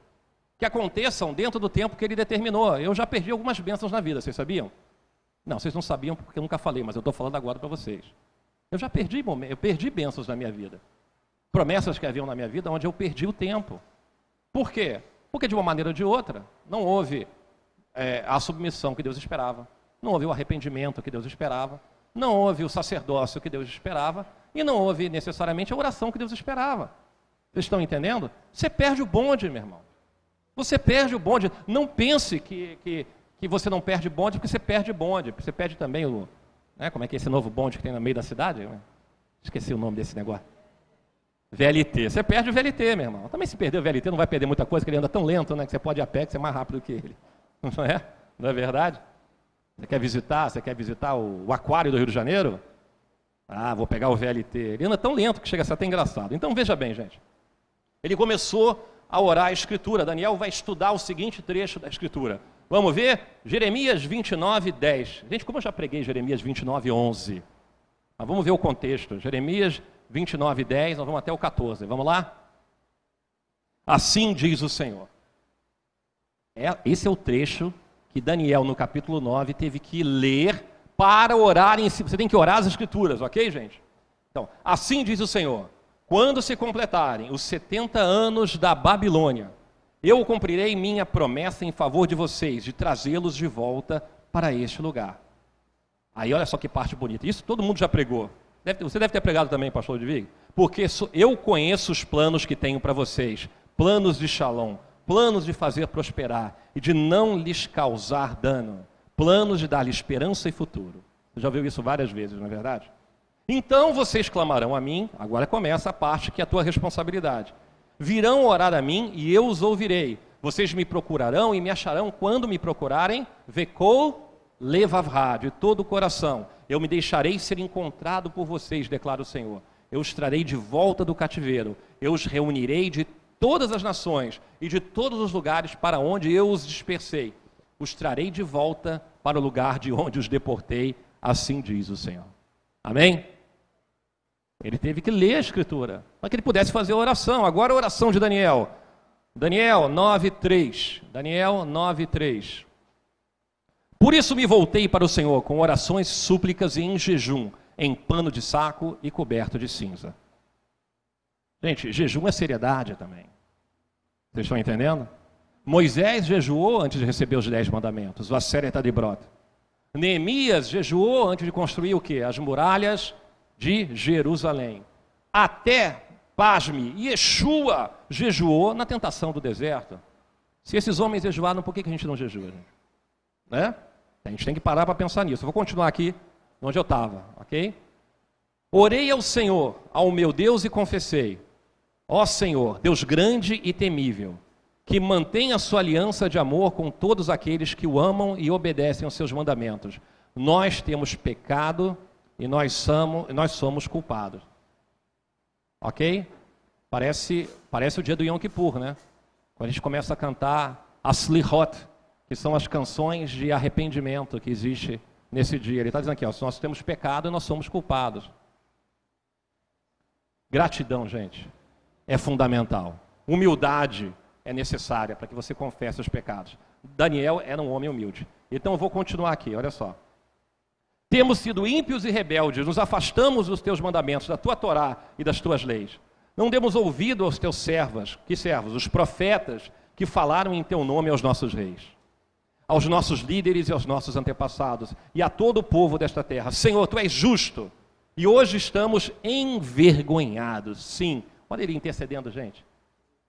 que aconteçam dentro do tempo que Ele determinou. Eu já perdi algumas bênçãos na vida, vocês sabiam? Não, vocês não sabiam porque eu nunca falei, mas eu estou falando agora para vocês. Eu já perdi eu perdi bênçãos na minha vida. Promessas que haviam na minha vida onde eu perdi o tempo. Por quê? Porque de uma maneira ou de outra, não houve é, a submissão que Deus esperava, não houve o arrependimento que Deus esperava, não houve o sacerdócio que Deus esperava, e não houve necessariamente a oração que Deus esperava. Vocês estão entendendo? Você perde o bonde, meu irmão. Você perde o bonde. Não pense que, que que você não perde bonde porque você perde bonde. Você perde também o. Né, como é que é esse novo bonde que tem no meio da cidade? Esqueci o nome desse negócio. VLT. Você perde o VLT, meu irmão. Também se perder o VLT, não vai perder muita coisa, porque ele anda tão lento, né? Que você pode ir a pé, que você é mais rápido que ele. Não é? Não é verdade? Você quer visitar? Você quer visitar o, o aquário do Rio de Janeiro? Ah, vou pegar o VLT. Ele anda tão lento que chega a ser até engraçado. Então veja bem, gente. Ele começou a orar a Escritura. Daniel vai estudar o seguinte trecho da Escritura. Vamos ver? Jeremias 29, 10. Gente, como eu já preguei Jeremias 29, 11. Mas vamos ver o contexto. Jeremias 29, 10, nós vamos até o 14. Vamos lá? Assim diz o Senhor. É, esse é o trecho que Daniel, no capítulo 9, teve que ler para orar em si. Você tem que orar as escrituras, ok, gente? Então, assim diz o Senhor: quando se completarem os 70 anos da Babilônia, eu cumprirei minha promessa em favor de vocês, de trazê-los de volta para este lugar. Aí olha só que parte bonita. Isso todo mundo já pregou. Deve, você deve ter pregado também, pastor Edvig. Porque eu conheço os planos que tenho para vocês. Planos de shalom. Planos de fazer prosperar e de não lhes causar dano. Planos de dar-lhe esperança e futuro. Você já viu isso várias vezes, não é verdade? Então vocês clamarão a mim. Agora começa a parte que é a tua responsabilidade. Virão orar a mim e eu os ouvirei. Vocês me procurarão e me acharão quando me procurarem. Vecou levavra, de todo o coração. Eu me deixarei ser encontrado por vocês, declara o Senhor. Eu os trarei de volta do cativeiro. Eu os reunirei de todas as nações e de todos os lugares para onde eu os dispersei. Os trarei de volta para o lugar de onde os deportei, assim diz o Senhor. Amém? Ele teve que ler a escritura para que ele pudesse fazer a oração. Agora a oração de Daniel. Daniel 9:3. Daniel 9:3. Por isso me voltei para o Senhor com orações, súplicas e em jejum, em pano de saco e coberto de cinza. Gente, jejum é seriedade também. Vocês estão entendendo? Moisés jejuou antes de receber os dez mandamentos, o Asséria de brota. Neemias jejuou antes de construir o quê? As muralhas de Jerusalém. Até, pasme, Yeshua jejuou na tentação do deserto. Se esses homens jejuaram, por que a gente não jejua? Gente? Né? A gente tem que parar para pensar nisso. Eu vou continuar aqui onde eu estava, ok? Orei ao Senhor, ao meu Deus, e confessei: Ó Senhor, Deus grande e temível, que mantém a sua aliança de amor com todos aqueles que o amam e obedecem aos seus mandamentos. Nós temos pecado e nós somos, nós somos culpados. Ok? Parece, parece o dia do Yom Kippur, né? Quando a gente começa a cantar as Lihot, que são as canções de arrependimento que existe nesse dia. Ele está dizendo aqui, ó, nós temos pecado e nós somos culpados. Gratidão, gente, é fundamental. Humildade é necessária para que você confesse os pecados. Daniel era um homem humilde. Então eu vou continuar aqui, olha só. Temos sido ímpios e rebeldes, nos afastamos dos teus mandamentos, da tua Torá e das tuas leis. Não demos ouvido aos teus servos, que servos? Os profetas que falaram em teu nome aos nossos reis, aos nossos líderes e aos nossos antepassados, e a todo o povo desta terra. Senhor, tu és justo, e hoje estamos envergonhados. Sim, olha ele intercedendo, gente.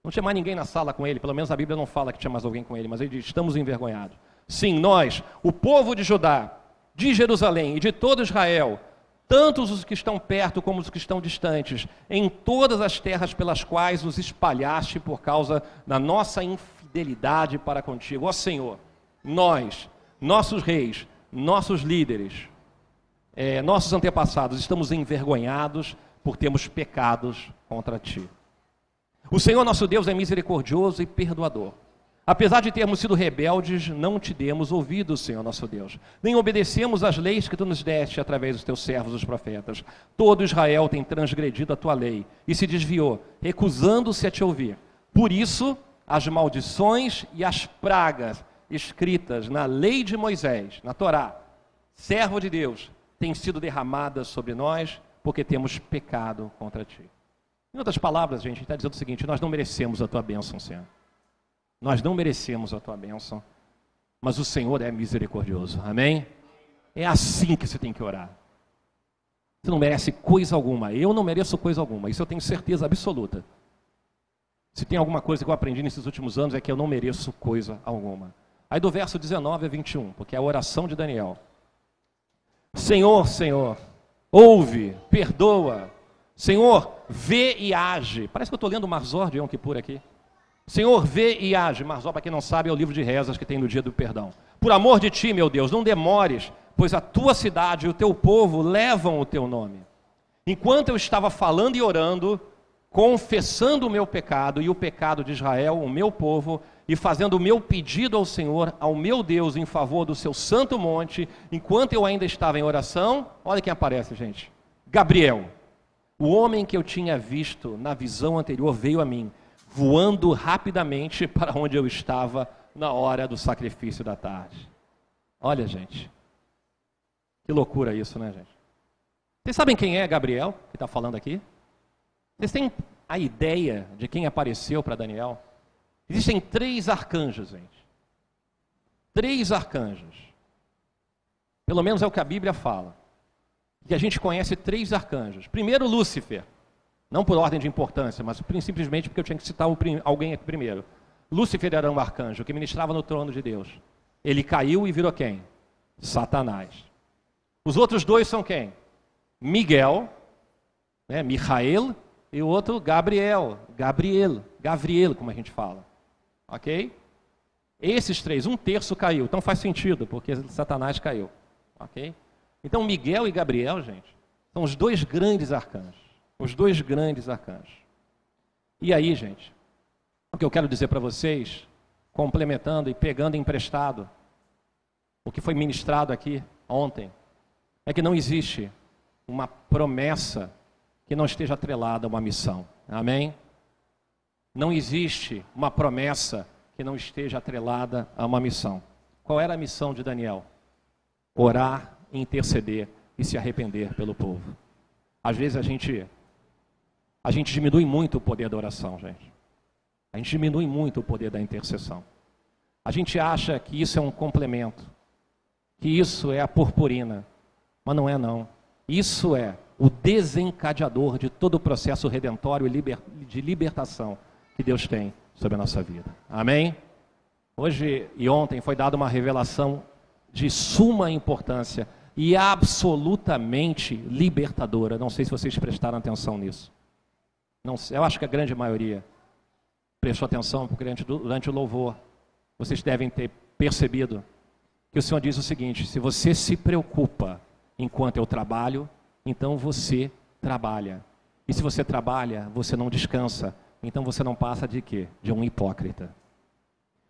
Não tinha mais ninguém na sala com ele, pelo menos a Bíblia não fala que tinha mais alguém com ele, mas ele diz: estamos envergonhados. Sim, nós, o povo de Judá, de Jerusalém e de todo Israel, tantos os que estão perto como os que estão distantes, em todas as terras pelas quais os espalhaste por causa da nossa infidelidade para contigo. Ó Senhor, nós, nossos reis, nossos líderes, é, nossos antepassados, estamos envergonhados por termos pecados contra ti. O Senhor nosso Deus é misericordioso e perdoador Apesar de termos sido rebeldes, não te demos ouvido, Senhor nosso Deus. Nem obedecemos às leis que tu nos deste através dos teus servos, os profetas. Todo Israel tem transgredido a tua lei e se desviou, recusando-se a te ouvir. Por isso, as maldições e as pragas escritas na lei de Moisés, na Torá, servo de Deus, têm sido derramadas sobre nós porque temos pecado contra ti. Em outras palavras, gente, está dizendo o seguinte: nós não merecemos a tua bênção, Senhor. Nós não merecemos a tua bênção, mas o Senhor é misericordioso. Amém? É assim que você tem que orar. Você não merece coisa alguma. Eu não mereço coisa alguma. Isso eu tenho certeza absoluta. Se tem alguma coisa que eu aprendi nesses últimos anos é que eu não mereço coisa alguma. Aí do verso 19 a 21, porque é a oração de Daniel. Senhor, Senhor, ouve, perdoa. Senhor, vê e age. Parece que eu estou lendo Marzor de Yom Kippur aqui. Senhor, vê e age. Marzó, para quem não sabe, é o livro de rezas que tem no dia do perdão. Por amor de ti, meu Deus, não demores, pois a tua cidade e o teu povo levam o teu nome. Enquanto eu estava falando e orando, confessando o meu pecado e o pecado de Israel, o meu povo, e fazendo o meu pedido ao Senhor, ao meu Deus, em favor do seu santo monte, enquanto eu ainda estava em oração, olha quem aparece, gente. Gabriel, o homem que eu tinha visto na visão anterior, veio a mim voando rapidamente para onde eu estava na hora do sacrifício da tarde. Olha, gente, que loucura isso, né, gente? Vocês sabem quem é Gabriel, que está falando aqui? Vocês têm a ideia de quem apareceu para Daniel? Existem três arcanjos, gente. Três arcanjos. Pelo menos é o que a Bíblia fala. E a gente conhece três arcanjos. Primeiro, Lúcifer. Não por ordem de importância, mas simplesmente porque eu tinha que citar alguém aqui primeiro. Lúcifer era um arcanjo que ministrava no trono de Deus. Ele caiu e virou quem? Satanás. Os outros dois são quem? Miguel, né, Michael, e o outro Gabriel, Gabriel, Gabriel, como a gente fala. Ok? Esses três, um terço caiu. Então faz sentido, porque Satanás caiu. Ok? Então Miguel e Gabriel, gente, são os dois grandes arcanjos. Os dois grandes arcanjos. E aí, gente, o que eu quero dizer para vocês, complementando e pegando emprestado o que foi ministrado aqui ontem, é que não existe uma promessa que não esteja atrelada a uma missão. Amém? Não existe uma promessa que não esteja atrelada a uma missão. Qual era a missão de Daniel? Orar, interceder e se arrepender pelo povo. Às vezes a gente a gente diminui muito o poder da oração, gente. A gente diminui muito o poder da intercessão. A gente acha que isso é um complemento, que isso é a purpurina, mas não é não. Isso é o desencadeador de todo o processo redentório de libertação que Deus tem sobre a nossa vida. Amém? Hoje e ontem foi dada uma revelação de suma importância e absolutamente libertadora. Não sei se vocês prestaram atenção nisso. Não, eu acho que a grande maioria prestou atenção durante, o louvor. Vocês devem ter percebido que o Senhor diz o seguinte: se você se preocupa enquanto eu trabalho, então você trabalha. E se você trabalha, você não descansa, então você não passa de quê? De um hipócrita.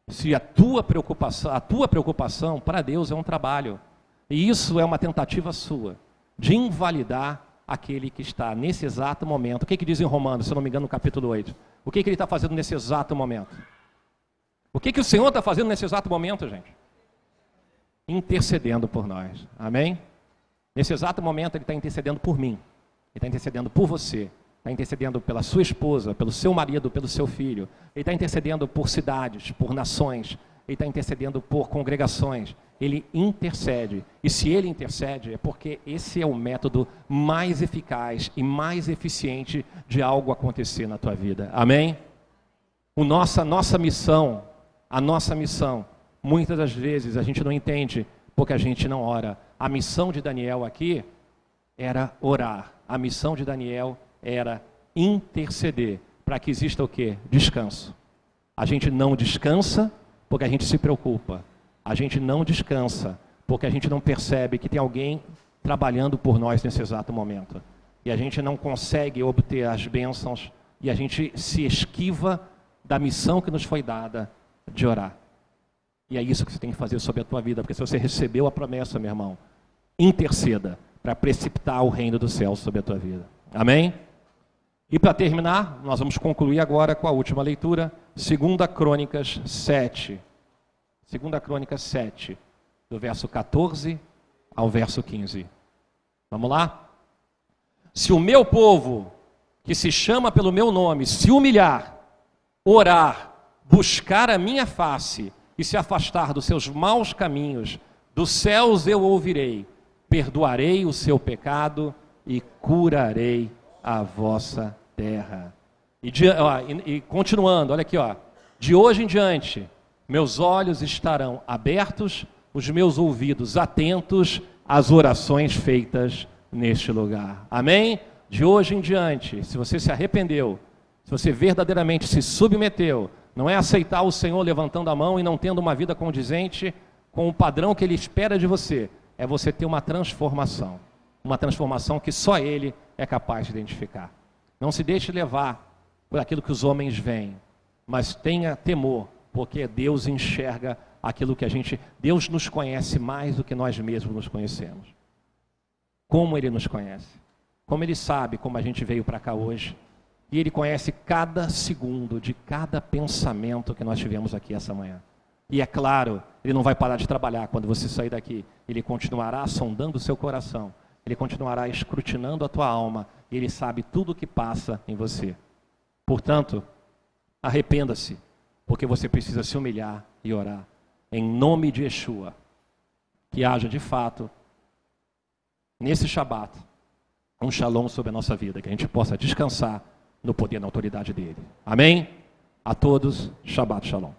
Se a tua preocupação, a tua preocupação para Deus é um trabalho, e isso é uma tentativa sua de invalidar aquele que está nesse exato momento. O que, que diz em Romanos, se não me engano, no capítulo 8? O que, que ele está fazendo nesse exato momento? O que, que o Senhor está fazendo nesse exato momento, gente? Intercedendo por nós. Amém? Nesse exato momento, ele está intercedendo por mim, ele está intercedendo por você, está intercedendo pela sua esposa, pelo seu marido, pelo seu filho, ele está intercedendo por cidades, por nações, ele está intercedendo por congregações, ele intercede. E se ele intercede, é porque esse é o método mais eficaz e mais eficiente de algo acontecer na tua vida. Amém? O nossa, nossa missão, a nossa missão, muitas das vezes a gente não entende porque a gente não ora. A missão de Daniel aqui era orar. A missão de Daniel era interceder para que exista o quê? Descanso. A gente não descansa porque a gente se preocupa. A gente não descansa porque a gente não percebe que tem alguém trabalhando por nós nesse exato momento. E a gente não consegue obter as bênçãos e a gente se esquiva da missão que nos foi dada de orar. E é isso que você tem que fazer sobre a tua vida, porque se você recebeu a promessa, meu irmão, interceda para precipitar o reino do céu sobre a tua vida. Amém? E para terminar, nós vamos concluir agora com a última leitura, 2 Crônicas 7. Segunda Crônica 7, do verso 14 ao verso 15. Vamos lá? Se o meu povo, que se chama pelo meu nome, se humilhar, orar, buscar a minha face e se afastar dos seus maus caminhos, dos céus eu ouvirei, perdoarei o seu pecado e curarei a vossa terra. E, ó, e, e continuando, olha aqui, ó. De hoje em diante, meus olhos estarão abertos, os meus ouvidos atentos às orações feitas neste lugar. Amém? De hoje em diante, se você se arrependeu, se você verdadeiramente se submeteu, não é aceitar o Senhor levantando a mão e não tendo uma vida condizente com o padrão que Ele espera de você, é você ter uma transformação. Uma transformação que só Ele é capaz de identificar. Não se deixe levar por aquilo que os homens veem, mas tenha temor porque Deus enxerga aquilo que a gente. Deus nos conhece mais do que nós mesmos nos conhecemos. Como Ele nos conhece. Como Ele sabe como a gente veio para cá hoje. E Ele conhece cada segundo de cada pensamento que nós tivemos aqui essa manhã. E é claro, Ele não vai parar de trabalhar quando você sair daqui. Ele continuará sondando o seu coração. Ele continuará escrutinando a tua alma. E Ele sabe tudo o que passa em você. Portanto, arrependa-se porque você precisa se humilhar e orar em nome de Yeshua. Que haja de fato, nesse Shabat, um shalom sobre a nossa vida, que a gente possa descansar no poder e na autoridade dele. Amém? A todos, Shabbat Shalom.